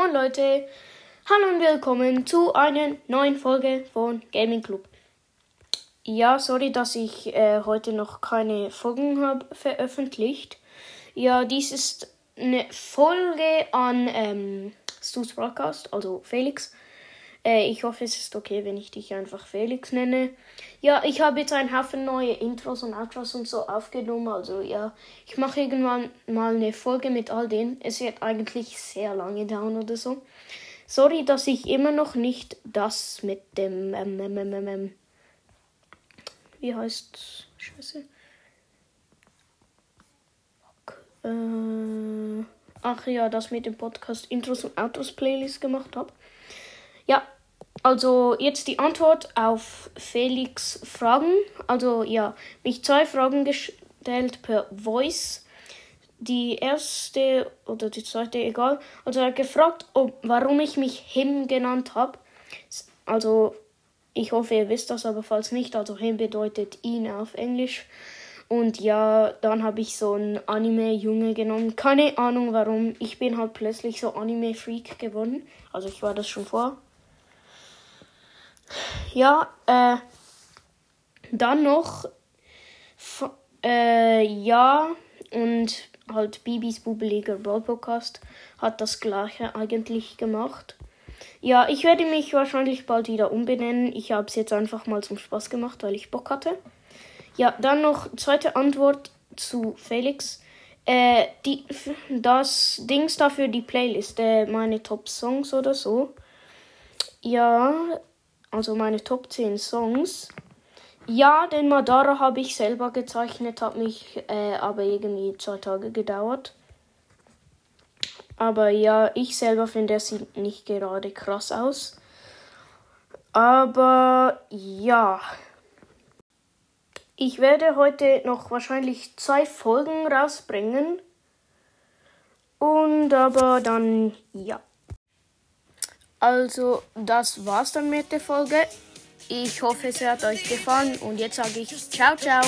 Moin Leute, hallo und willkommen zu einer neuen Folge von Gaming Club. Ja, sorry, dass ich äh, heute noch keine Folgen habe veröffentlicht. Ja, dies ist eine Folge an ähm, Stu's Broadcast, also Felix. Äh, ich hoffe, es ist okay, wenn ich dich einfach Felix nenne. Ja, ich habe jetzt einen Haufen neue Intros und Outros und so aufgenommen. Also ja, ich mache irgendwann mal eine Folge mit all denen. Es wird eigentlich sehr lange dauern oder so. Sorry, dass ich immer noch nicht das mit dem ähm, ähm, ähm, ähm, wie heißt Scheiße. Äh, ach ja, das mit dem Podcast Intros und Outros Playlist gemacht habe. Ja, also jetzt die Antwort auf Felix Fragen. Also ja, mich zwei Fragen gestellt per Voice. Die erste oder die zweite, egal. Also er hat gefragt, ob, warum ich mich Him genannt habe. Also ich hoffe, ihr wisst das, aber falls nicht, also Him bedeutet ihn auf Englisch. Und ja, dann habe ich so einen Anime-Junge genommen. Keine Ahnung warum. Ich bin halt plötzlich so Anime-Freak geworden. Also ich war das schon vor. Ja, äh, dann noch, äh, ja, und halt Bibis Bubeliger Brawl Podcast hat das gleiche eigentlich gemacht. Ja, ich werde mich wahrscheinlich bald wieder umbenennen. Ich habe es jetzt einfach mal zum Spaß gemacht, weil ich Bock hatte. Ja, dann noch zweite Antwort zu Felix. Äh, die, das Dings dafür die Playlist, äh, meine Top Songs oder so. Ja, also meine Top 10 Songs. Ja, den Madara habe ich selber gezeichnet, hat mich äh, aber irgendwie zwei Tage gedauert. Aber ja, ich selber finde, er sieht nicht gerade krass aus. Aber ja. Ich werde heute noch wahrscheinlich zwei Folgen rausbringen. Und aber dann ja. Also, das war's dann mit der Folge. Ich hoffe, es hat euch gefallen und jetzt sage ich ciao, ciao.